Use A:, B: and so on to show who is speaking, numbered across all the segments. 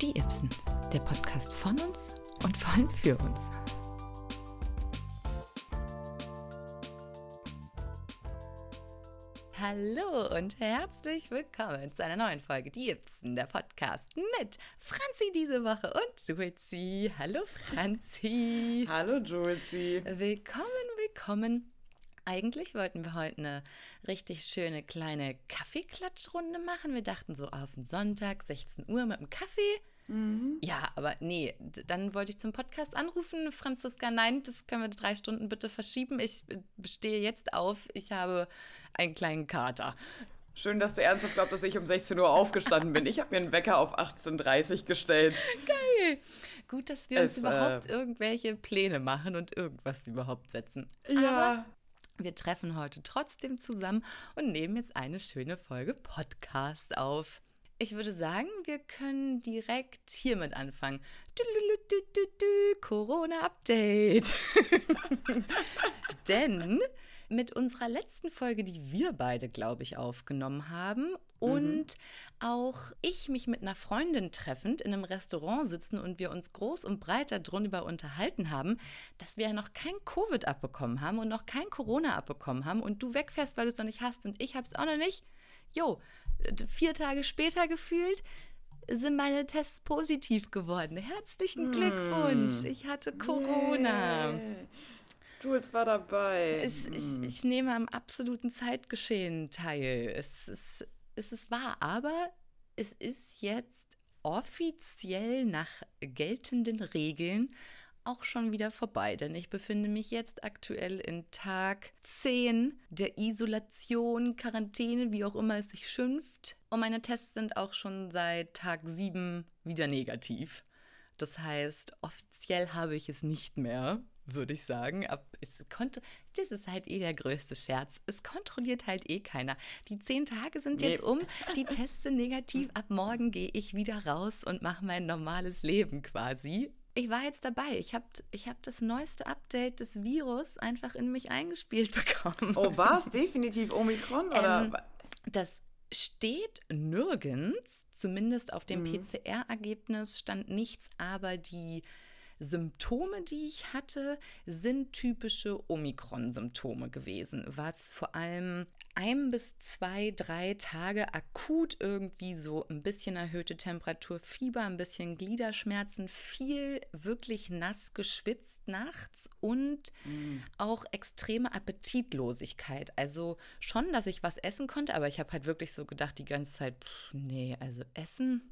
A: Die Ibsen, der Podcast von uns und vor allem für uns. Hallo und herzlich willkommen zu einer neuen Folge Die Ibsen, der Podcast mit Franzi diese Woche und Julzi. Hallo Franzi.
B: Hallo Julzi.
A: Willkommen, willkommen. Eigentlich wollten wir heute eine richtig schöne kleine Kaffeeklatschrunde machen. Wir dachten so auf den Sonntag, 16 Uhr mit dem Kaffee. Mhm. Ja, aber nee, dann wollte ich zum Podcast anrufen. Franziska, nein, das können wir drei Stunden bitte verschieben. Ich stehe jetzt auf. Ich habe einen kleinen Kater.
B: Schön, dass du ernsthaft glaubst, dass ich um 16 Uhr aufgestanden bin. Ich habe mir einen Wecker auf 18.30 Uhr gestellt.
A: Geil. Gut, dass wir es, uns überhaupt äh, irgendwelche Pläne machen und irgendwas überhaupt setzen. Ja. Aber wir treffen heute trotzdem zusammen und nehmen jetzt eine schöne Folge Podcast auf. Ich würde sagen, wir können direkt hiermit anfangen. Corona-Update. Denn mit unserer letzten Folge, die wir beide, glaube ich, aufgenommen haben und mhm. auch ich mich mit einer Freundin treffend in einem Restaurant sitzen und wir uns groß und breit darüber unterhalten haben, dass wir ja noch kein Covid abbekommen haben und noch kein Corona abbekommen haben und du wegfährst, weil du es noch nicht hast und ich habe es auch noch nicht. Jo, vier Tage später gefühlt sind meine Tests positiv geworden. Herzlichen hm. Glückwunsch. Ich hatte Corona. Yeah.
B: Jules war dabei.
A: Es, ich, hm. ich, nehme am absoluten Zeitgeschehen teil. Es ist, es ist wahr, aber es ist jetzt offiziell nach geltenden Regeln auch schon wieder vorbei, denn ich befinde mich jetzt aktuell in Tag 10 der Isolation, Quarantäne, wie auch immer es sich schimpft. Und meine Tests sind auch schon seit Tag 7 wieder negativ. Das heißt, offiziell habe ich es nicht mehr, würde ich sagen. Ab, es konnte, das ist halt eh der größte Scherz. Es kontrolliert halt eh keiner. Die zehn Tage sind jetzt nee. um, die Tests sind negativ. Ab morgen gehe ich wieder raus und mache mein normales Leben quasi ich war jetzt dabei. Ich habe ich hab das neueste Update des Virus einfach in mich eingespielt bekommen.
B: Oh, war es definitiv Omikron? Oder? Ähm,
A: das steht nirgends, zumindest auf dem mhm. PCR-Ergebnis stand nichts, aber die Symptome, die ich hatte, sind typische Omikron-Symptome gewesen, was vor allem ein bis zwei, drei Tage akut irgendwie so ein bisschen erhöhte Temperatur, Fieber, ein bisschen Gliederschmerzen, viel wirklich nass geschwitzt nachts und mm. auch extreme Appetitlosigkeit. Also schon, dass ich was essen konnte, aber ich habe halt wirklich so gedacht die ganze Zeit, pff, nee, also essen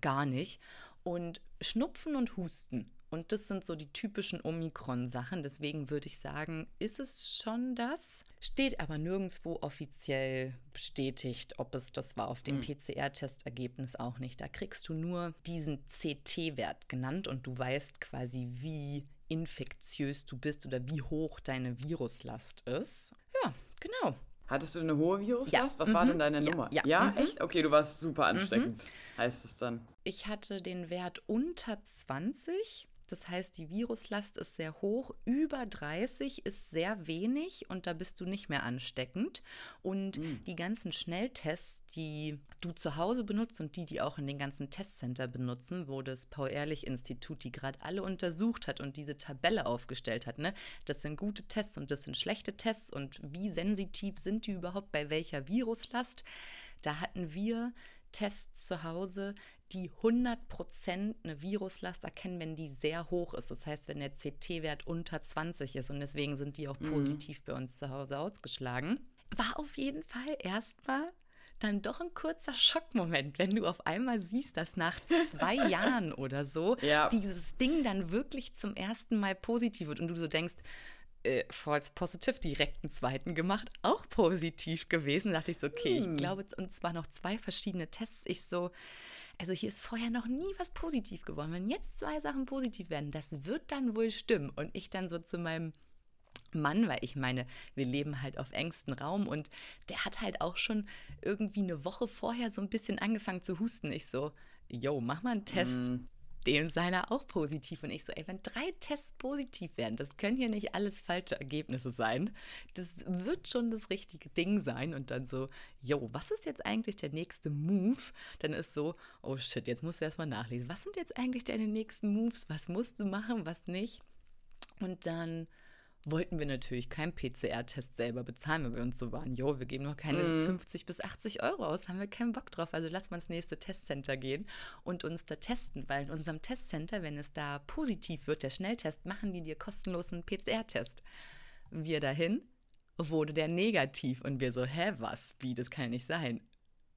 A: gar nicht. Und Schnupfen und Husten und das sind so die typischen Omikron-Sachen. Deswegen würde ich sagen, ist es schon das. Steht aber nirgendwo offiziell bestätigt, ob es das war. Auf dem mhm. PCR-Testergebnis auch nicht. Da kriegst du nur diesen CT-Wert genannt und du weißt quasi, wie infektiös du bist oder wie hoch deine Viruslast ist. Ja, genau.
B: Hattest du eine hohe Viruslast? Ja. Was mhm. war denn deine
A: ja.
B: Nummer?
A: Ja,
B: ja? Mhm. echt? Okay, du warst super ansteckend, mhm. heißt es dann.
A: Ich hatte den Wert unter 20 das heißt, die Viruslast ist sehr hoch. Über 30 ist sehr wenig und da bist du nicht mehr ansteckend. Und mhm. die ganzen Schnelltests, die du zu Hause benutzt und die, die auch in den ganzen Testcenter benutzen, wo das Paul-Ehrlich-Institut die gerade alle untersucht hat und diese Tabelle aufgestellt hat, ne? Das sind gute Tests und das sind schlechte Tests und wie sensitiv sind die überhaupt bei welcher Viruslast? Da hatten wir Tests zu Hause, die 100% eine Viruslast erkennen, wenn die sehr hoch ist. Das heißt, wenn der CT-Wert unter 20 ist. Und deswegen sind die auch mhm. positiv bei uns zu Hause ausgeschlagen. War auf jeden Fall erstmal dann doch ein kurzer Schockmoment, wenn du auf einmal siehst, dass nach zwei Jahren oder so ja. dieses Ding dann wirklich zum ersten Mal positiv wird und du so denkst, äh, false positive direkt einen zweiten gemacht, auch positiv gewesen. Da dachte ich so, okay, hm. ich glaube, und zwar noch zwei verschiedene Tests. Ich so, also hier ist vorher noch nie was positiv geworden. Wenn jetzt zwei Sachen positiv werden, das wird dann wohl stimmen. Und ich dann so zu meinem Mann, weil ich meine, wir leben halt auf engstem Raum und der hat halt auch schon irgendwie eine Woche vorher so ein bisschen angefangen zu husten. Ich so, yo, mach mal einen Test. Mm. Dem seiner auch positiv. Und ich so, ey, wenn drei Tests positiv werden, das können hier nicht alles falsche Ergebnisse sein. Das wird schon das richtige Ding sein. Und dann so, yo, was ist jetzt eigentlich der nächste Move? Dann ist so, oh shit, jetzt musst du erstmal nachlesen. Was sind jetzt eigentlich deine nächsten Moves? Was musst du machen, was nicht? Und dann wollten wir natürlich keinen PCR-Test selber bezahlen, weil wir uns so waren, jo, wir geben noch keine mm. 50 bis 80 Euro aus, haben wir keinen Bock drauf. Also lass mal ins nächste Testcenter gehen und uns da testen, weil in unserem Testcenter, wenn es da positiv wird, der Schnelltest, machen die dir kostenlosen PCR-Test. Wir dahin, wurde der negativ und wir so, hä, was? Wie, das kann ja nicht sein.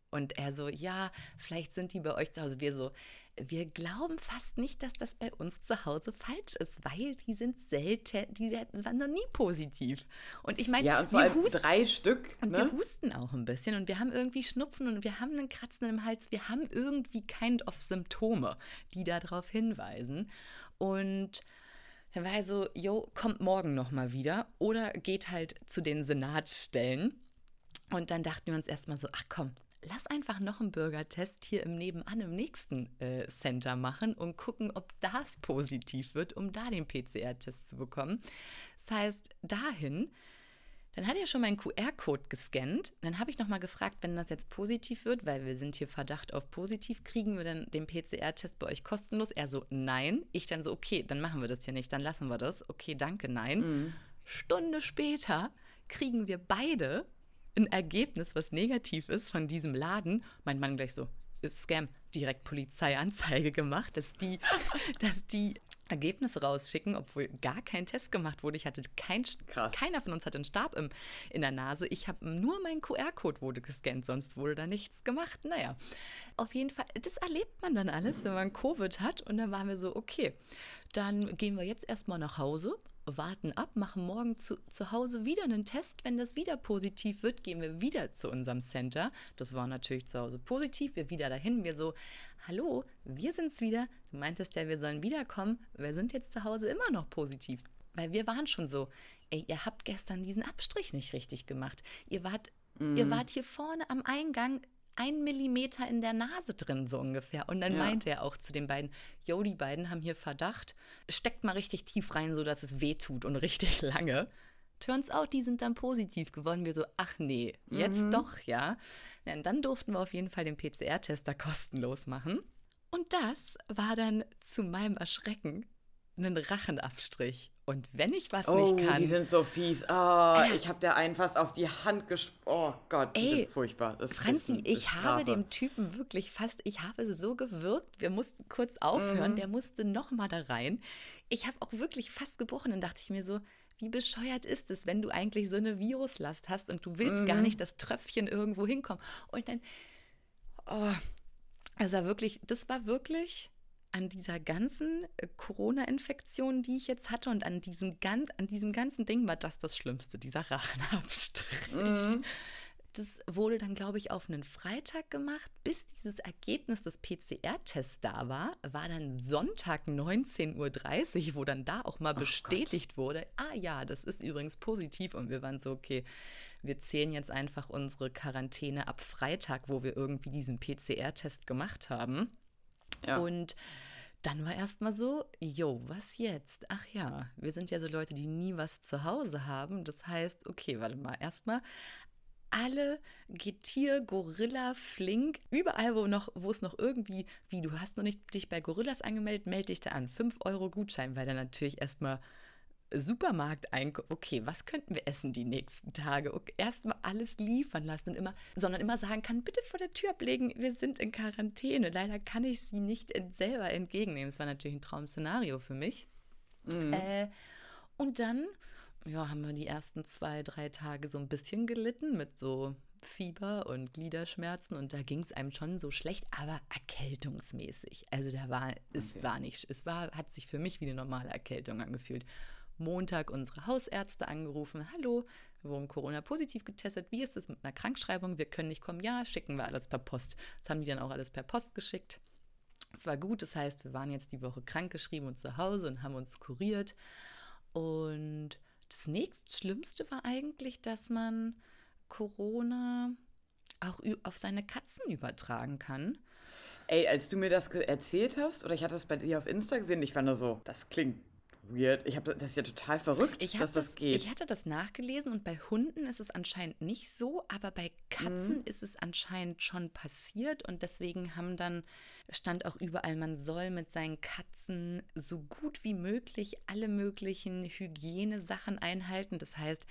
A: Und er so, ja, vielleicht sind die bei euch zu Hause. Wir so, wir glauben fast nicht, dass das bei uns zu Hause falsch ist, weil die sind selten, die waren noch nie positiv. Und ich meine,
B: ja, und wir husten, drei Stück.
A: Und ne? wir husten auch ein bisschen und wir haben irgendwie Schnupfen und wir haben einen Kratzen im Hals. Wir haben irgendwie kind of Symptome, die darauf hinweisen. Und dann war er so, jo, kommt morgen nochmal wieder oder geht halt zu den Senatstellen. Und dann dachten wir uns erstmal so, ach komm, lass einfach noch einen Bürgertest hier im Nebenan im nächsten äh, Center machen und gucken, ob das positiv wird, um da den PCR-Test zu bekommen. Das heißt, dahin, dann hat er schon meinen QR-Code gescannt. Dann habe ich nochmal gefragt, wenn das jetzt positiv wird, weil wir sind hier Verdacht auf positiv, kriegen wir dann den PCR-Test bei euch kostenlos? Er so, nein. Ich dann so, okay, dann machen wir das hier nicht, dann lassen wir das. Okay, danke, nein. Mhm. Stunde später kriegen wir beide ein Ergebnis, was negativ ist von diesem Laden. Mein Mann gleich so, ist Scam, direkt Polizeianzeige gemacht, dass die, dass die Ergebnisse rausschicken, obwohl gar kein Test gemacht wurde. Ich hatte kein, Krass. keiner von uns hatte einen Stab im, in der Nase. Ich habe nur mein QR-Code wurde gescannt, sonst wurde da nichts gemacht. Naja, auf jeden Fall, das erlebt man dann alles, wenn man Covid hat. Und dann waren wir so, okay, dann gehen wir jetzt erstmal nach Hause, warten ab, machen morgen zu, zu Hause wieder einen Test. Wenn das wieder positiv wird, gehen wir wieder zu unserem Center. Das war natürlich zu Hause positiv. Wir wieder dahin. Wir so, hallo, wir sind's wieder. Du meintest ja, wir sollen wiederkommen. Wir sind jetzt zu Hause immer noch positiv. Weil wir waren schon so, ey, ihr habt gestern diesen Abstrich nicht richtig gemacht. Ihr wart, mhm. ihr wart hier vorne am Eingang ein Millimeter in der Nase drin, so ungefähr. Und dann ja. meinte er auch zu den beiden, yo, die beiden haben hier Verdacht, steckt mal richtig tief rein, sodass es weh tut und richtig lange. Turns out, die sind dann positiv geworden. Wir so, ach nee, jetzt mhm. doch, ja. ja. Und dann durften wir auf jeden Fall den PCR-Tester kostenlos machen. Und das war dann zu meinem Erschrecken einen Rachenabstrich. Und wenn ich was
B: oh,
A: nicht kann.
B: Die sind so fies. Oh, äh, ich habe der einen fast auf die Hand gesprochen. Oh Gott, die ey, sind furchtbar.
A: Das Franzi, ich habe dem Typen wirklich fast, ich habe so gewirkt, wir mussten kurz aufhören, mhm. der musste nochmal da rein. Ich habe auch wirklich fast gebrochen. Dann dachte ich mir so, wie bescheuert ist es, wenn du eigentlich so eine Viruslast hast und du willst mhm. gar nicht, dass Tröpfchen irgendwo hinkommen. Und dann, oh, also wirklich, das war wirklich an dieser ganzen äh, Corona-Infektion, die ich jetzt hatte und an diesem, ganz, an diesem ganzen Ding war das das Schlimmste, dieser Rachenabstrich. Mhm. Das wurde dann, glaube ich, auf einen Freitag gemacht. Bis dieses Ergebnis des PCR-Tests da war, war dann Sonntag 19.30 Uhr, wo dann da auch mal oh bestätigt Gott. wurde, ah ja, das ist übrigens positiv. Und wir waren so, okay, wir zählen jetzt einfach unsere Quarantäne ab Freitag, wo wir irgendwie diesen PCR-Test gemacht haben. Ja. Und dann war erstmal so, jo, was jetzt? Ach ja, wir sind ja so Leute, die nie was zu Hause haben. Das heißt, okay, warte mal, erstmal alle Getier, Gorilla, Flink, überall, wo, noch, wo es noch irgendwie, wie du hast noch nicht dich bei Gorillas angemeldet, melde dich da an. 5 Euro Gutschein, weil dann natürlich erstmal Supermarkt einkaufen. Okay, was könnten wir essen die nächsten Tage? Okay, Erstmal alles liefern lassen und immer, sondern immer sagen kann, bitte vor der Tür ablegen, wir sind in Quarantäne. Leider kann ich sie nicht selber entgegennehmen. Das war natürlich ein Traum-Szenario für mich. Mhm. Äh, und dann, ja, haben wir die ersten zwei, drei Tage so ein bisschen gelitten mit so Fieber und Gliederschmerzen und da ging es einem schon so schlecht, aber erkältungsmäßig. Also da war, es okay. war nicht, es war, hat sich für mich wie eine normale Erkältung angefühlt. Montag unsere Hausärzte angerufen. Hallo, wir wurden Corona-positiv getestet. Wie ist es mit einer Krankschreibung? Wir können nicht kommen. Ja, schicken wir alles per Post. Das haben die dann auch alles per Post geschickt. Es war gut, das heißt, wir waren jetzt die Woche krankgeschrieben und zu Hause und haben uns kuriert. Und das nächstschlimmste war eigentlich, dass man Corona auch auf seine Katzen übertragen kann.
B: Ey, als du mir das erzählt hast, oder ich hatte das bei dir auf Insta gesehen, ich fand nur so, das klingt weird. Ich habe das ist ja total verrückt,
A: ich
B: dass das,
A: das,
B: geht.
A: Ich hatte das nachgelesen und bei Hunden ist es anscheinend nicht so, aber bei Katzen
B: Mhm.
A: ist es anscheinend schon passiert und deswegen haben dann stand auch überall, man soll mit seinen Katzen so gut wie möglich alle möglichen Hygienesachen einhalten. Das heißt,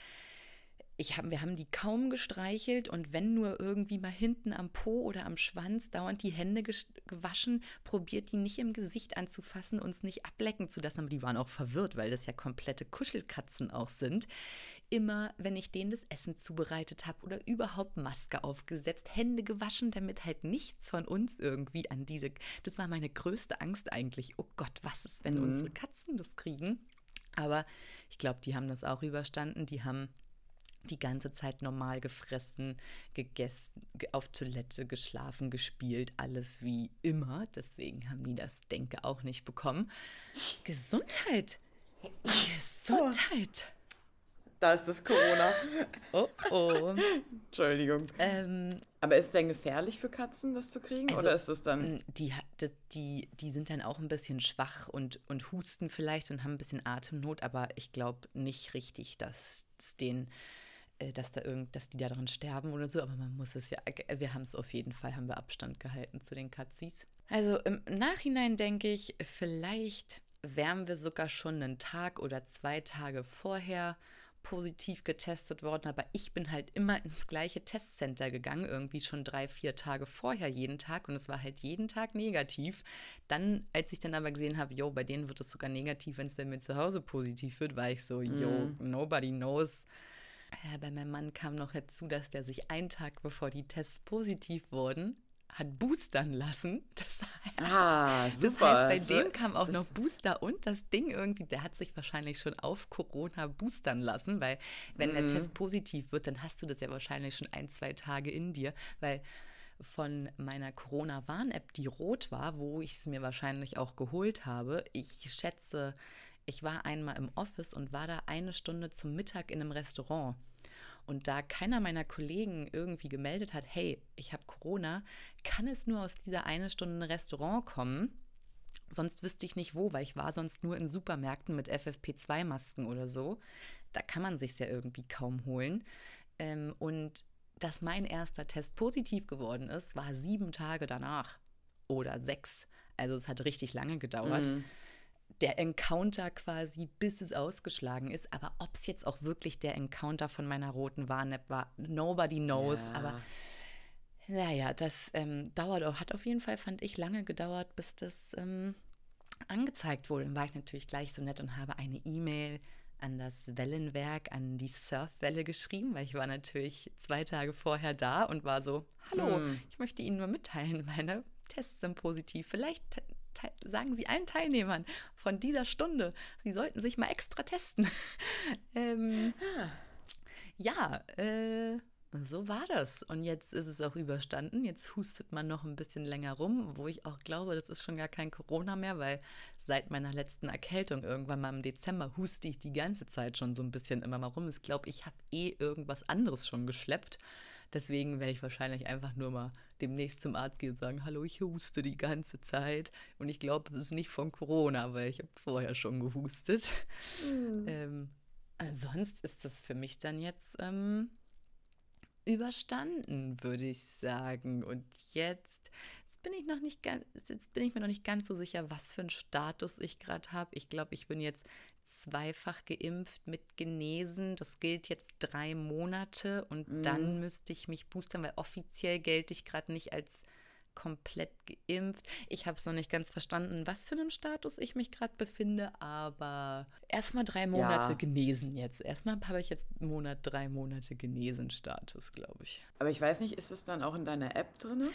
A: ich hab, wir haben die kaum gestreichelt und wenn nur irgendwie mal hinten am Po oder am Schwanz dauernd die Hände gewaschen, probiert die nicht im Gesicht anzufassen, uns nicht ablecken zu lassen. Aber die waren auch verwirrt, weil das ja komplette Kuschelkatzen auch sind. Immer, wenn ich denen das Essen zubereitet habe oder überhaupt Maske aufgesetzt, Hände gewaschen, damit halt nichts von uns irgendwie an diese. Das war meine größte Angst eigentlich. Oh Gott, was ist, wenn unsere Katzen das kriegen? Aber ich glaube, die haben das auch überstanden. Die haben die ganze Zeit normal gefressen, gegessen, ge- auf Toilette geschlafen, gespielt, alles wie immer. Deswegen haben die das, denke auch nicht bekommen. Gesundheit. Gesundheit.
B: da ist das Corona.
A: Oh oh.
B: Entschuldigung.
A: Ähm,
B: Aber ist es denn gefährlich für Katzen, das zu kriegen?
A: Also,
B: oder ist es dann.
A: die, die, die sind dann auch ein bisschen schwach und, und husten vielleicht und haben ein bisschen Atemnot, aber ich glaube nicht richtig, dass es denen, dass da irgend, dass die daran sterben oder so. Aber man muss es ja, äh, wir haben es auf jeden Fall, haben wir Abstand gehalten zu den Katzis. Also im Nachhinein denke ich, vielleicht wären wir sogar schon einen Tag oder zwei Tage vorher positiv getestet worden, aber ich bin halt immer ins gleiche Testcenter gegangen, irgendwie schon drei, vier Tage vorher jeden Tag und es war halt jeden Tag negativ. Dann, als ich dann aber gesehen habe, yo, bei denen wird es sogar negativ, wenn es bei mir zu Hause positiv wird, war ich so, yo, nobody knows. Äh, bei meinem Mann kam noch hinzu, dass der sich einen Tag bevor die Tests positiv wurden, hat boostern lassen. Das
B: Ah, super.
A: das heißt, bei
B: Das-
A: dem kam auch noch Booster und das Ding irgendwie, der hat sich wahrscheinlich schon auf Corona boostern lassen, weil wenn der Test positiv wird, dann hast du das ja wahrscheinlich schon ein, zwei Tage in dir, weil von meiner Corona-Warn-App, die rot war, wo ich es mir wahrscheinlich auch geholt habe, ich schätze, ich war einmal im Office und war da eine Stunde zum Mittag in einem Restaurant. Und da keiner meiner Kollegen irgendwie gemeldet hat, hey, ich habe Corona, kann es nur aus dieser eine Stunde Restaurant kommen. Sonst wüsste ich nicht wo, weil ich war sonst nur in Supermärkten mit FFP2-Masken oder so. Da kann man sich ja irgendwie kaum holen. Ähm, und dass mein erster Test positiv geworden ist, war sieben Tage danach oder sechs. Also es hat richtig lange gedauert. Der Encounter quasi, bis es ausgeschlagen ist. Aber ob es jetzt auch wirklich der Encounter von meiner roten Warn-App war, nobody knows.
B: Ja.
A: Aber naja, das ähm, dauert auch, hat auf jeden Fall, fand ich, lange gedauert, bis das ähm, angezeigt wurde. Dann war ich natürlich gleich so nett und habe eine E-Mail an das Wellenwerk, an die Surfwelle geschrieben, weil ich war natürlich zwei Tage vorher da und war so, hallo, ich möchte Ihnen nur mitteilen, meine Tests sind positiv. Vielleicht sagen Sie allen Teilnehmern von dieser Stunde, Sie sollten sich mal extra testen. ähm, ja, äh, so war das. Und jetzt ist es auch überstanden. Jetzt hustet man noch ein bisschen länger rum, wo ich auch glaube, das ist schon gar kein Corona mehr, weil seit meiner letzten Erkältung irgendwann mal im Dezember huste ich die ganze Zeit schon so ein bisschen immer mal rum. Ich glaube, ich habe eh irgendwas anderes schon geschleppt. Deswegen werde ich wahrscheinlich einfach nur mal demnächst zum Arzt gehen und sagen, hallo, ich huste die ganze Zeit. Und ich glaube, es ist nicht von Corona, weil ich habe vorher schon gehustet. Ähm, sonst ist das für mich dann jetzt ähm, überstanden, würde ich sagen. Und jetzt, jetzt bin ich noch nicht ganz, jetzt bin ich mir noch nicht ganz so sicher, was für einen Status ich gerade habe. Ich glaube, ich bin jetzt zweifach geimpft mit genesen. Das gilt jetzt drei Monate und dann müsste ich mich boostern, weil offiziell gelte ich gerade nicht als komplett geimpft. Ich habe es noch nicht ganz verstanden, was für einem Status ich mich gerade befinde, aber erstmal drei Monate
B: Ja.
A: genesen jetzt. Erstmal habe ich jetzt einen Monat, drei Monate genesen Status, glaube ich.
B: Aber ich weiß nicht, ist es dann auch in deiner App drin?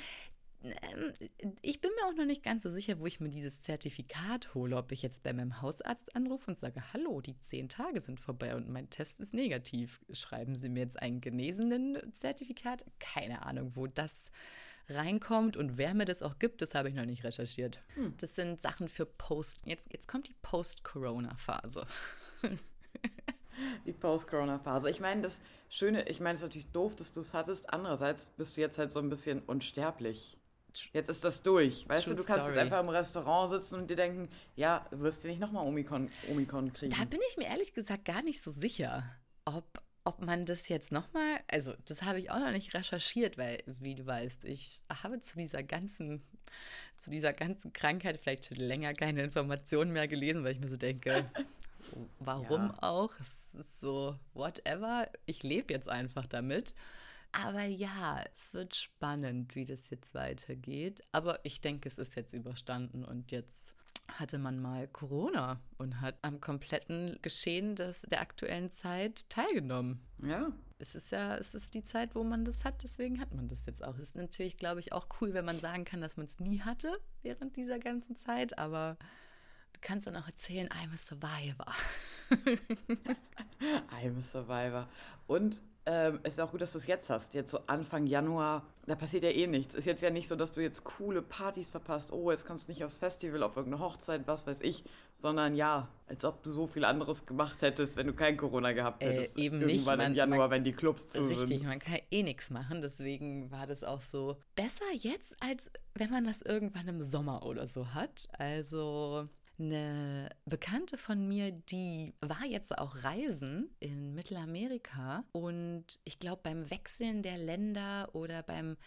A: Ähm, ich bin mir auch noch nicht ganz so sicher, wo ich mir dieses Zertifikat hole, ob ich jetzt bei meinem Hausarzt anrufe und sage, hallo, die zehn Tage sind vorbei und mein Test ist negativ. Schreiben Sie mir jetzt ein genesenen Zertifikat? Keine Ahnung, wo das reinkommt und wer mir das auch gibt, das habe ich noch nicht recherchiert. Das sind Sachen für Post. Jetzt, jetzt kommt die Post-Corona-Phase.
B: Die Post-Corona-Phase. Ich meine, das Schöne, ich meine, es ist natürlich doof, dass du es hattest. Andererseits bist du jetzt halt so ein bisschen unsterblich Jetzt ist das durch. Weißt
A: True
B: du, du kannst
A: story.
B: jetzt einfach im Restaurant sitzen und dir denken, ja, du wirst dir nicht nochmal Omikron, Omikron kriegen.
A: Da bin ich mir ehrlich gesagt gar nicht so sicher, ob, ob man das jetzt nochmal, also das habe ich auch noch nicht recherchiert, weil, wie du weißt, ich habe zu dieser ganzen, zu dieser ganzen Krankheit vielleicht schon länger keine Informationen mehr gelesen, weil ich mir so denke, warum
B: Ja.
A: auch? Es ist so, whatever, ich lebe jetzt einfach damit. Aber ja, es wird spannend, wie das jetzt weitergeht. Aber ich denke, es ist jetzt überstanden und jetzt hatte man mal Corona und hat am kompletten Geschehen des, der aktuellen Zeit teilgenommen.
B: Ja,
A: Es ist ja, es ist die Zeit, wo man das hat, deswegen hat man das jetzt auch. Es ist natürlich, glaube ich, auch cool, wenn man sagen kann, dass man es nie hatte während dieser ganzen Zeit, aber du kannst dann auch erzählen, I'm a survivor.
B: I'm a Survivor. Und ähm, es ist auch gut, dass du es jetzt hast. Jetzt so Anfang Januar, da passiert ja eh nichts. Ist jetzt ja nicht so, dass du jetzt coole Partys verpasst. Oh, jetzt kommst du nicht aufs Festival, auf irgendeine Hochzeit, was weiß ich. Sondern ja, als ob du so viel anderes gemacht hättest, wenn du kein Corona gehabt
A: Äh,
B: hättest.
A: eben nicht.
B: Irgendwann
A: Man-
B: im Januar,
A: man-
B: wenn die Clubs zu
A: Richtig,
B: sind.
A: man kann eh nichts machen, deswegen war das auch so besser jetzt, als wenn man das irgendwann im Sommer oder so hat. Also eine Bekannte von mir, die war jetzt auch reisen in Mittelamerika. Und ich glaube beim Wechseln der Länder oder beim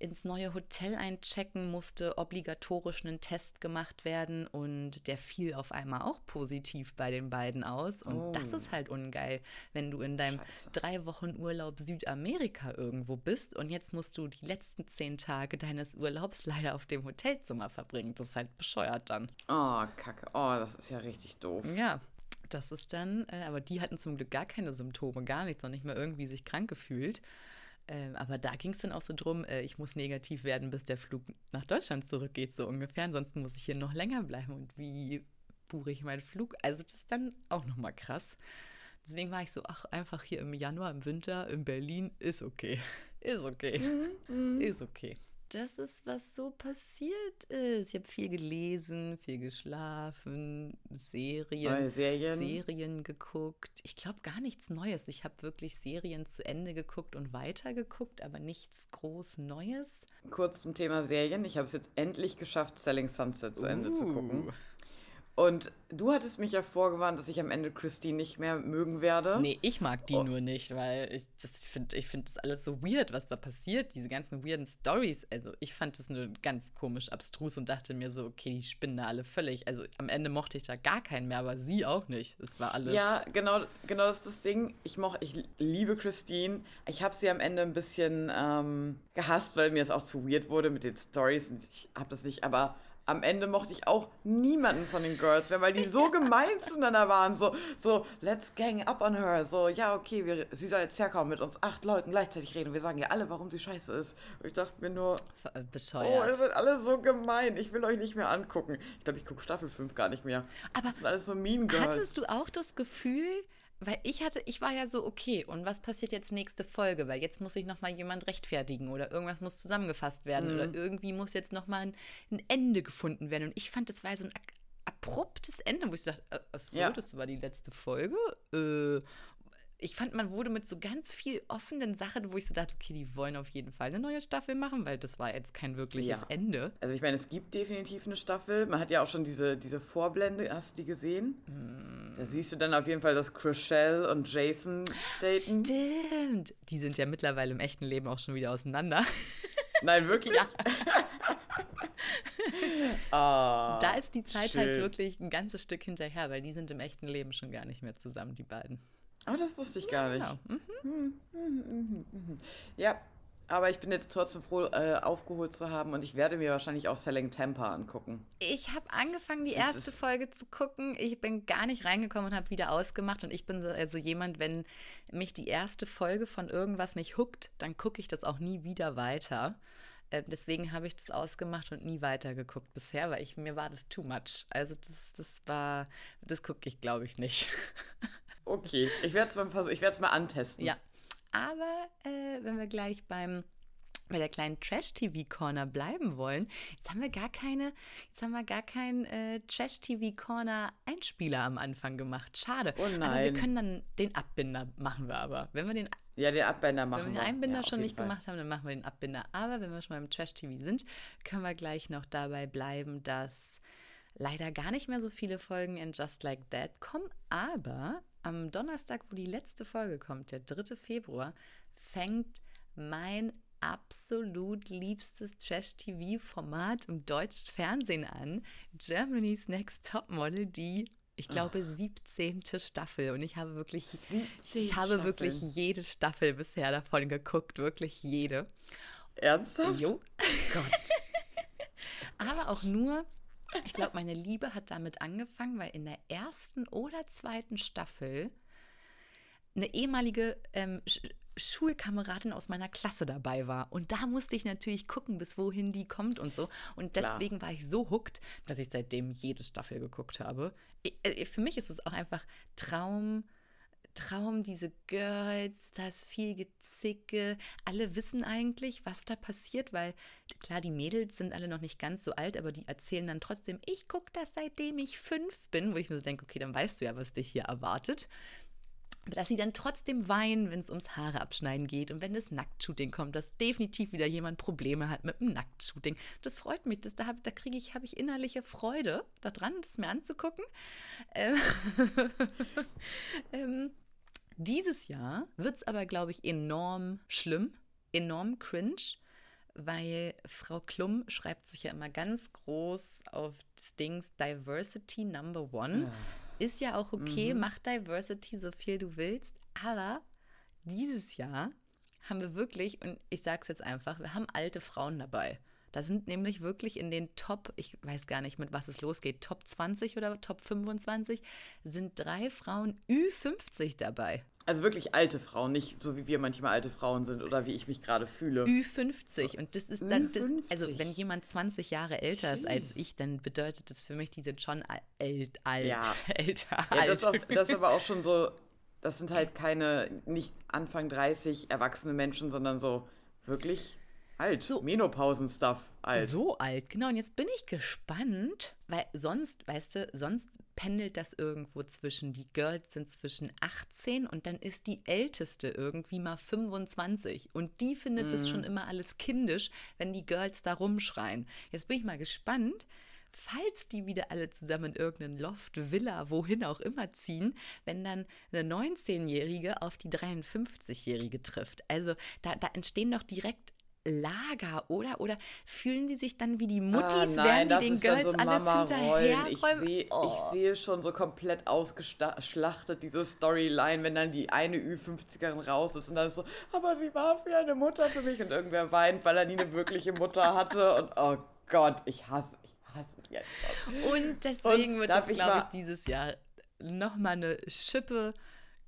A: ins neue Hotel einchecken musste obligatorisch ein Test gemacht werden und der fiel auf einmal auch positiv bei den beiden aus und
B: Oh.
A: das ist halt ungeil, wenn du in deinem
B: Scheiße.
A: drei Wochen Urlaub Südamerika irgendwo bist und jetzt musst du die letzten zehn Tage deines Urlaubs leider auf dem Hotelzimmer verbringen. Das ist halt bescheuert dann.
B: Oh, Kacke. Oh, das ist ja richtig doof.
A: Ja, das ist dann, äh, aber die hatten zum Glück gar keine Symptome, gar nichts, noch nicht mal irgendwie sich krank gefühlt. Ähm, aber da ging es dann auch so drum, äh, ich muss negativ werden, bis der Flug nach Deutschland zurückgeht, so ungefähr. Ansonsten muss ich hier noch länger bleiben. Und wie buche ich meinen Flug? Also das ist dann auch nochmal krass. Deswegen war ich so, ach, einfach hier im Januar, im Winter, in Berlin, ist okay. Ist okay. Ist okay. Das ist, was so passiert ist. Ich habe viel gelesen, viel geschlafen, Serien,
B: Serien.
A: Serien geguckt. Ich glaube gar nichts Neues. Ich habe wirklich Serien zu Ende geguckt und weitergeguckt, aber nichts groß Neues.
B: Kurz zum Thema Serien. Ich habe es jetzt endlich geschafft, Selling Sunset zu Ende zu gucken. Und du hattest mich ja vorgewarnt, dass ich am Ende Christine nicht mehr mögen werde.
A: Nee, ich mag die
B: Oh.
A: nur nicht, weil ich das finde ich find das alles so weird, was da passiert, diese ganzen weirden Stories. Also ich fand das nur ganz komisch abstrus und dachte mir so, okay, die spinnen da alle völlig. Also am Ende mochte ich da gar keinen mehr, aber sie auch nicht. Es war alles.
B: Ja, genau, genau das ist das Ding. Ich, moch, ich liebe Christine. Ich habe sie am Ende ein bisschen ähm, gehasst, weil mir es auch zu weird wurde mit den Stories. Und ich habe das nicht, aber am Ende mochte ich auch niemanden von den Girls mehr, weil die so gemein zueinander waren. So, so, let's gang up on her. So, ja, okay, wir, sie soll jetzt herkommen mit uns acht Leuten gleichzeitig reden. Wir sagen ihr alle, warum sie scheiße ist. Und ich dachte mir nur,
A: äh,
B: oh,
A: bescheuert.
B: ihr seid alle so gemein. Ich will euch nicht mehr angucken. Ich glaube, ich gucke Staffel 5 gar nicht mehr.
A: Aber
B: Das sind alles so Mean Girls.
A: Hattest du auch das Gefühl, weil ich hatte, ich war ja so, okay, und was passiert jetzt nächste Folge? Weil jetzt muss sich nochmal jemand rechtfertigen oder irgendwas muss zusammengefasst werden oder irgendwie muss jetzt nochmal ein, ein Ende gefunden werden. Und ich fand, das war so ein abruptes Ende, wo ich dachte, äh, ach so,
B: Ja.
A: das war die letzte Folge. Äh, ich fand, man wurde mit so ganz viel offenen Sachen, wo ich so dachte, okay, die wollen auf jeden Fall eine neue Staffel machen, weil das war jetzt kein wirkliches
B: Ja.
A: Ende.
B: Also ich meine, es gibt definitiv eine Staffel. Man hat ja auch schon diese, diese Vorblende, hast du die gesehen?
A: Mm.
B: Da siehst du dann auf jeden Fall, dass Chriselle und Jason daten.
A: Stimmt. Die sind ja mittlerweile im echten Leben auch schon wieder auseinander.
B: Nein, wirklich?
A: Ja.
B: Ah,
A: Da ist die Zeit halt
B: schön.
A: wirklich ein ganzes Stück hinterher, weil die sind im echten Leben schon gar nicht mehr zusammen, die beiden.
B: Aber das wusste ich gar nicht. Ja, aber ich bin jetzt trotzdem froh, äh, aufgeholt zu haben und ich werde mir wahrscheinlich auch Selling Temper angucken.
A: Ich habe angefangen, die
B: Das
A: erste Folge zu gucken. Ich bin gar nicht reingekommen und habe wieder ausgemacht. Und ich bin so, also jemand, wenn mich die erste Folge von irgendwas nicht huckt, dann gucke ich das auch nie wieder weiter. Äh, deswegen habe ich das ausgemacht und nie weitergeguckt bisher, weil ich, mir war das too much. Also das, das war, das gucke ich, glaube ich, nicht.
B: Okay, ich werde es mal, mal antesten.
A: Ja, aber äh, wenn wir gleich beim bei der kleinen Trash-TV-Corner bleiben wollen, jetzt haben wir gar keine, jetzt haben wir gar keinen äh, Trash-TV-Corner-Einspieler am Anfang gemacht. Schade.
B: Oh
A: Aber wir
B: nein.
A: können dann den Abbinder machen wir aber. Wenn wir den
B: Ja, den Abbinder machen
A: Wenn wir den Einbinder ja, schon nicht Fall. gemacht haben, dann machen wir den Abbinder. Aber wenn wir schon mal im Trash-TV sind, können wir gleich noch dabei bleiben, dass leider gar nicht mehr so viele Folgen in Just Like That kommen. Aber am Donnerstag, wo die letzte Folge kommt, der 3. Februar, fängt mein absolut liebstes Trash-TV-Format im deutschen Fernsehen an. Germany's Next Topmodel, die ich glaube, 17. Staffel. Und ich habe wirklich, ich habe Staffeln. wirklich jede Staffel bisher davon geguckt. Wirklich jede.
B: Ernsthaft?
A: Jo. Gott. Aber auch nur, ich glaube, meine Liebe hat damit angefangen, weil in der ersten oder zweiten Staffel eine ehemalige ähm, Schulkameradin aus meiner Klasse dabei war. Und da musste ich natürlich gucken, bis wohin die kommt und so. Und deswegen Klar. war ich so hooked, dass ich seitdem jede Staffel geguckt habe. Äh, für mich ist es auch einfach Traum. Traum, diese Girls, da ist viel Gezicke. Alle wissen eigentlich, was da passiert, weil klar, die Mädels sind alle noch nicht ganz so alt, aber die erzählen dann trotzdem, ich gucke das seitdem ich fünf bin, wo ich mir so denke, okay, dann weißt du ja, was dich hier erwartet dass sie dann trotzdem weinen, wenn es ums Haare abschneiden geht und wenn das Nacktshooting kommt, dass definitiv wieder jemand Probleme hat mit dem Nacktshooting. Das freut mich, das, da, da kriege ich, habe ich innerliche Freude daran, das mir anzugucken. Ähm, ähm, dieses Jahr wird es aber, glaube ich, enorm schlimm, enorm cringe, weil Frau Klum schreibt sich ja immer ganz groß auf das Dings Diversity Number One. Ja ist ja auch okay, mhm. mach Diversity so viel du willst, aber dieses Jahr haben wir wirklich, und ich sage es jetzt einfach, wir haben alte Frauen dabei. Da sind nämlich wirklich in den Top, ich weiß gar nicht, mit was es losgeht, Top 20 oder Top 25, sind drei Frauen Ü50 dabei.
B: Also wirklich alte Frauen, nicht so wie wir manchmal alte Frauen sind oder wie ich mich gerade fühle.
A: Ü50. Und das ist dann, das, also wenn jemand 20 Jahre älter ist als ich, dann bedeutet das für mich, die sind schon alt, alt, ja. älter. Ja,
B: alt. Das, auch, das ist aber auch schon so, das sind halt keine, nicht Anfang 30 erwachsene Menschen, sondern so wirklich alt. So, Menopausen-Stuff alt.
A: So alt, genau. Und jetzt bin ich gespannt, weil sonst, weißt du, sonst pendelt das irgendwo zwischen, die Girls sind zwischen 18 und dann ist die älteste irgendwie mal 25. Und die findet es mm. schon immer alles kindisch, wenn die Girls da rumschreien. Jetzt bin ich mal gespannt, falls die wieder alle zusammen in irgendeinen Loft, Villa, wohin auch immer ziehen, wenn dann eine 19-Jährige auf die 53-Jährige trifft. Also da, da entstehen doch direkt Lager, oder? Oder fühlen die sich dann wie die Muttis, ah, nein, werden die den Girls so alles hinterherräumen?
B: Ich sehe oh. seh schon so komplett ausgeschlachtet, diese Storyline, wenn dann die eine Ü50erin raus ist und dann ist so, aber sie war wie eine Mutter für mich und irgendwer weint, weil er nie eine wirkliche Mutter hatte und oh Gott, ich hasse, ich hasse jetzt.
A: Und deswegen und wird das, glaube ich, dieses Jahr nochmal eine Schippe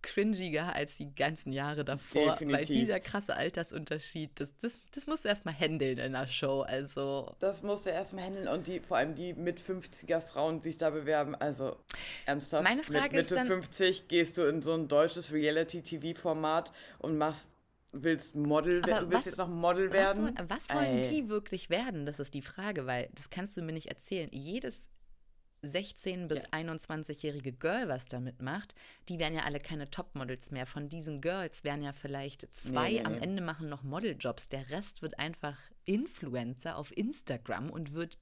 A: cringiger als die ganzen Jahre davor, Definitiv. weil dieser krasse Altersunterschied, das, das, das musst du erstmal handeln in der Show. Also.
B: Das musst du erstmal handeln und die, vor allem die mit 50er Frauen, die sich da bewerben, also ernsthaft.
A: Meine Frage
B: mit
A: Mitte ist dann,
B: 50 gehst du in so ein deutsches Reality-TV-Format und machst willst Model werden, du willst was, jetzt noch Model werden.
A: Was, was wollen Ey. die wirklich werden? Das ist die Frage, weil das kannst du mir nicht erzählen. Jedes 16- bis ja. 21-jährige Girl was damit macht, die wären ja alle keine Topmodels mehr. Von diesen Girls wären ja vielleicht zwei nee, nee, am nee. Ende machen noch Modeljobs. Der Rest wird einfach Influencer auf Instagram und wird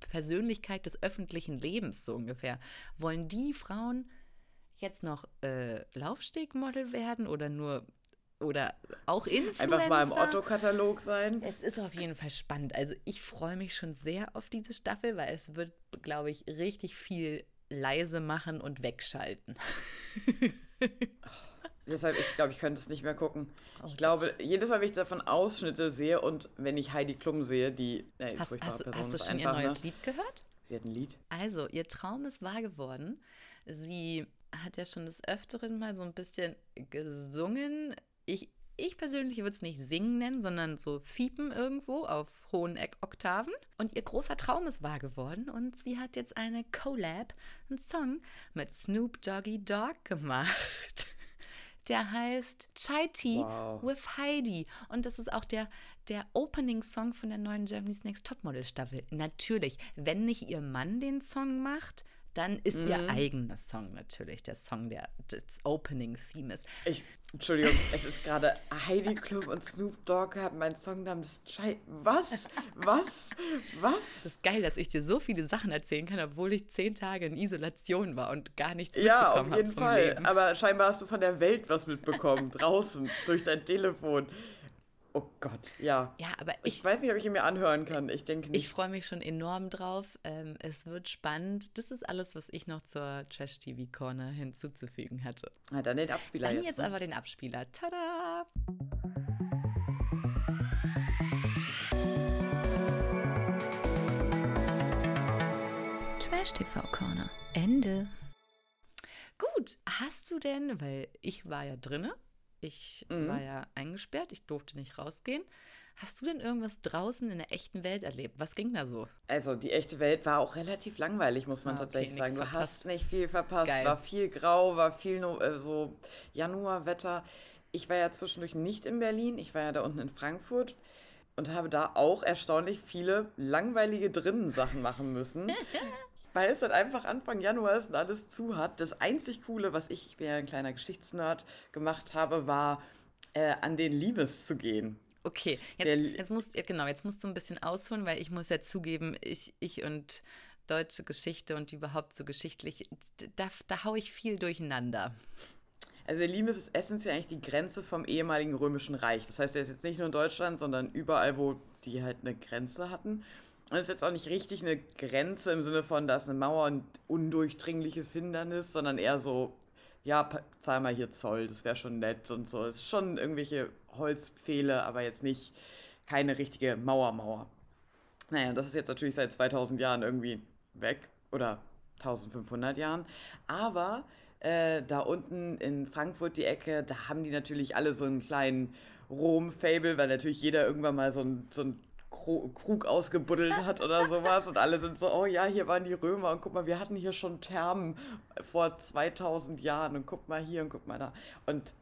A: Persönlichkeit des öffentlichen Lebens so ungefähr. Wollen die Frauen jetzt noch äh, Laufstegmodel werden oder nur oder auch Influencer.
B: Einfach mal im Otto-Katalog sein.
A: Es ist auf jeden Fall spannend. Also ich freue mich schon sehr auf diese Staffel, weil es wird, glaube ich, richtig viel leise machen und wegschalten.
B: Deshalb, ich glaube, ich könnte es nicht mehr gucken. Oh, ich glaube, jedes Mal, wenn ich davon Ausschnitte sehe und wenn ich Heidi Klum sehe, die
A: äh, hast, hast, Person hast du schon ihr neues ne? Lied gehört?
B: Sie hat ein Lied.
A: Also, ihr Traum ist wahr geworden. Sie hat ja schon des Öfteren mal so ein bisschen gesungen ich, ich persönlich würde es nicht singen nennen, sondern so fiepen irgendwo auf hohen Oktaven. Und ihr großer Traum ist wahr geworden und sie hat jetzt eine Collab, einen Song mit Snoop Doggy Dogg gemacht. Der heißt Chai Tea wow. with Heidi. Und das ist auch der, der Opening-Song von der neuen Germany's Next Topmodel Staffel. Natürlich, wenn nicht ihr Mann den Song macht, dann ist mhm. ihr eigener Song natürlich der Song, der das Opening-Theme ist.
B: Ich, Entschuldigung, es ist gerade Heidi Klum und Snoop Dogg haben meinen Song namens Schei. Was? Was? Was?
A: Es ist geil, dass ich dir so viele Sachen erzählen kann, obwohl ich zehn Tage in Isolation war und gar nichts
B: ja, mitbekommen habe. Ja, auf jeden Fall. Leben. Aber scheinbar hast du von der Welt was mitbekommen, draußen, durch dein Telefon. Oh Gott, ja.
A: Ja, aber
B: ich, ich weiß nicht, ob ich ihn mir anhören kann. Ich denke nicht.
A: Ich freue mich schon enorm drauf. Ähm, es wird spannend. Das ist alles, was ich noch zur Trash TV Corner hinzuzufügen hatte.
B: Na, dann den Abspieler
A: dann jetzt. jetzt ne? aber den Abspieler. Tada! Trash TV Corner. Ende. Gut, hast du denn, weil ich war ja drinne, ich mhm. war ja eingesperrt, ich durfte nicht rausgehen. Hast du denn irgendwas draußen in der echten Welt erlebt? Was ging da so?
B: Also die echte Welt war auch relativ langweilig, muss man ah, okay, tatsächlich sagen. Du verpasst. hast nicht viel verpasst. Geil. War viel grau, war viel äh, so Januarwetter. Ich war ja zwischendurch nicht in Berlin, ich war ja da unten in Frankfurt und habe da auch erstaunlich viele langweilige drinnen Sachen machen müssen. weil es dann einfach Anfang Januar ist und alles zu hat. Das einzig Coole, was ich, ich bin ja ein kleiner Geschichtsnerd, gemacht habe, war äh, an den Limes zu gehen.
A: Okay, jetzt, jetzt musst genau, jetzt musst du ein bisschen ausholen, weil ich muss ja zugeben, ich, ich und deutsche Geschichte und überhaupt so geschichtlich, da, da haue ich viel durcheinander.
B: Also der Limes ist essentiell eigentlich die Grenze vom ehemaligen Römischen Reich. Das heißt, er ist jetzt nicht nur in Deutschland, sondern überall, wo die halt eine Grenze hatten. Und es ist jetzt auch nicht richtig eine Grenze im Sinne von, da ist eine Mauer und undurchdringliches Hindernis, sondern eher so, ja, zahl mal hier Zoll, das wäre schon nett und so. Es ist schon irgendwelche Holzpfähle, aber jetzt nicht keine richtige Mauer-Mauer. Naja, das ist jetzt natürlich seit 2000 Jahren irgendwie weg oder 1500 Jahren. Aber äh, da unten in Frankfurt die Ecke, da haben die natürlich alle so einen kleinen Rom-Fable, weil natürlich jeder irgendwann mal so ein, so ein Krug ausgebuddelt hat oder sowas und alle sind so, oh ja, hier waren die Römer und guck mal, wir hatten hier schon Thermen vor 2000 Jahren und guck mal hier und guck mal da. Und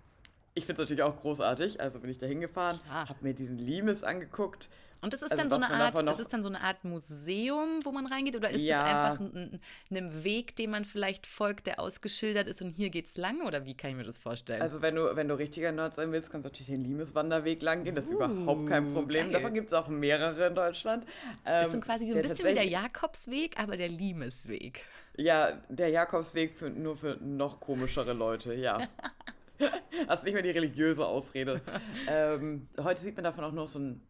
B: ich finde es natürlich auch großartig, also bin ich da hingefahren, habe mir diesen Limes angeguckt
A: und das ist also dann so eine Art, das ist dann so eine Art Museum, wo man reingeht, oder ist ja. das einfach ein, ein, Weg, den man vielleicht folgt, der ausgeschildert ist und hier geht's lang? Oder wie kann ich mir das vorstellen?
B: Also wenn du, wenn du richtiger Nerd sein willst, kannst du natürlich den Limes-Wanderweg lang gehen. Das ist uh, überhaupt kein Problem. Geil. Davon gibt es auch mehrere in Deutschland.
A: Ähm, ist so quasi so ein bisschen wie der Jakobsweg, aber der Limesweg.
B: Ja, der Jakobsweg für, nur für noch komischere Leute, ja. Hast nicht mehr die religiöse Ausrede. ähm, heute sieht man davon auch noch so ein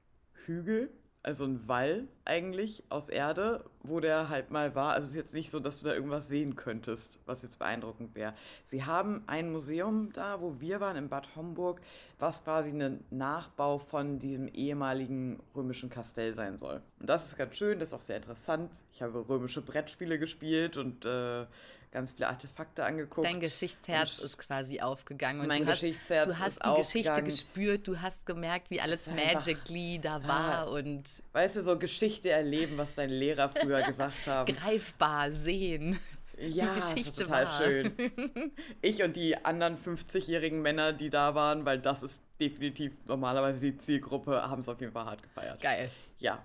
B: Hügel, also ein Wall eigentlich aus Erde, wo der halt mal war. Also es ist jetzt nicht so, dass du da irgendwas sehen könntest, was jetzt beeindruckend wäre. Sie haben ein Museum da, wo wir waren, in Bad Homburg, was quasi ein Nachbau von diesem ehemaligen römischen Kastell sein soll. Und das ist ganz schön, das ist auch sehr interessant. Ich habe römische Brettspiele gespielt und äh, ganz viele Artefakte angeguckt.
A: Dein Geschichtsherz ist quasi aufgegangen. Und
B: mein
A: du
B: Geschichtsherz
A: hast, Du hast die Geschichte gespürt, du hast gemerkt, wie alles Magically da war ah, und...
B: Weißt du, so Geschichte erleben, was dein Lehrer früher gesagt hat.
A: Greifbar sehen.
B: Ja, das ist total war. schön. Ich und die anderen 50-jährigen Männer, die da waren, weil das ist definitiv normalerweise die Zielgruppe, haben es auf jeden Fall hart gefeiert.
A: Geil.
B: Ja,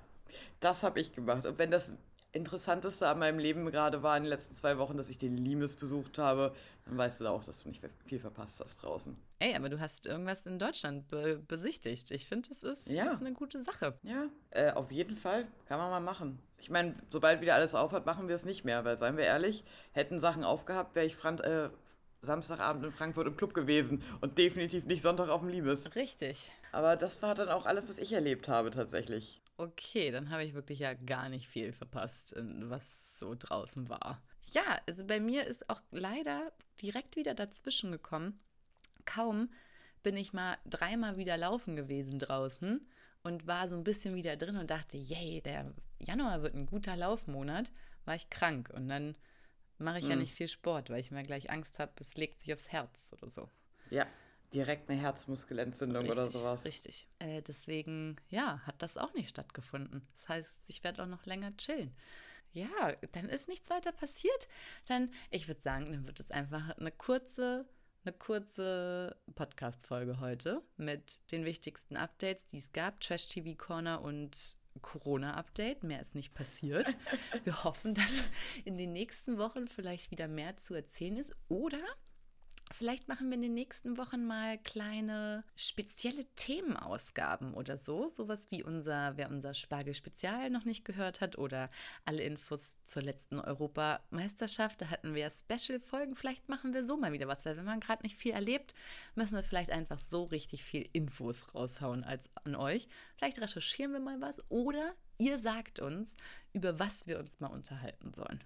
B: das habe ich gemacht. Und wenn das Interessanteste an meinem Leben gerade war in den letzten zwei Wochen, dass ich den Limes besucht habe, dann weißt du auch, dass du nicht viel verpasst hast draußen.
A: Ey, aber du hast irgendwas in Deutschland be besichtigt. Ich finde, das ist, ja. ist eine gute Sache.
B: Ja, äh, auf jeden Fall. Kann man mal machen. Ich meine, sobald wieder alles aufhat, machen wir es nicht mehr, weil, seien wir ehrlich, hätten Sachen aufgehabt, wäre ich Frank äh, Samstagabend in Frankfurt im Club gewesen und definitiv nicht Sonntag auf dem Liebes.
A: Richtig.
B: Aber das war dann auch alles, was ich erlebt habe tatsächlich.
A: Okay, dann habe ich wirklich ja gar nicht viel verpasst, was so draußen war. Ja, also bei mir ist auch leider direkt wieder dazwischen gekommen. Kaum bin ich mal dreimal wieder laufen gewesen draußen und war so ein bisschen wieder drin und dachte, yay, der Januar wird ein guter Laufmonat, war ich krank und dann mache ich mhm. ja nicht viel Sport, weil ich mir gleich Angst habe, es legt sich aufs Herz oder so.
B: Ja, direkt eine Herzmuskelentzündung
A: richtig,
B: oder sowas.
A: Richtig. Äh, deswegen, ja, hat das auch nicht stattgefunden. Das heißt, ich werde auch noch länger chillen. Ja, dann ist nichts weiter passiert. Dann, ich würde sagen, dann wird es einfach eine kurze, eine kurze Podcast-Folge heute mit den wichtigsten Updates, die es gab. Trash TV Corner und Corona-Update. Mehr ist nicht passiert. Wir hoffen, dass in den nächsten Wochen vielleicht wieder mehr zu erzählen ist. Oder Vielleicht machen wir in den nächsten Wochen mal kleine spezielle Themenausgaben oder so. Sowas wie unser, wer unser Spargel-Spezial noch nicht gehört hat oder alle Infos zur letzten Europameisterschaft. Da hatten wir ja Special-Folgen. Vielleicht machen wir so mal wieder was, weil wenn man gerade nicht viel erlebt, müssen wir vielleicht einfach so richtig viel Infos raushauen als an euch. Vielleicht recherchieren wir mal was oder ihr sagt uns, über was wir uns mal unterhalten sollen.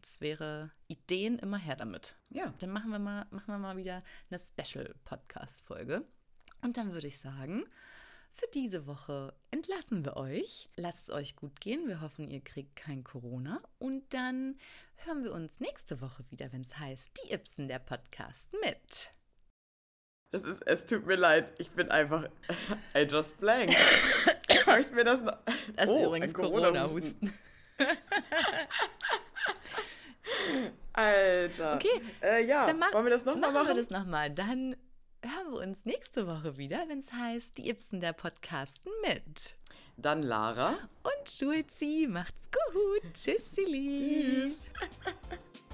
A: Das wäre Ideen immer her damit.
B: Ja.
A: Dann machen wir mal, machen wir mal wieder eine Special-Podcast-Folge. Und dann würde ich sagen, für diese Woche entlassen wir euch. Lasst es euch gut gehen. Wir hoffen, ihr kriegt kein Corona. Und dann hören wir uns nächste Woche wieder, wenn es heißt, die Ibsen der Podcast mit.
B: Das ist, es tut mir leid, ich bin einfach, I just blank. ich mir das noch.
A: Das ist oh, übrigens Corona-Husten. Corona
B: Alter.
A: Okay.
B: Äh, ja,
A: dann
B: wollen wir das nochmal machen?
A: Machen wir das nochmal. Dann hören wir uns nächste Woche wieder, wenn es heißt, die Ibsen der Podcasten mit.
B: Dann Lara.
A: Und Schulzi. Macht's gut. Tschüss, Tschüss.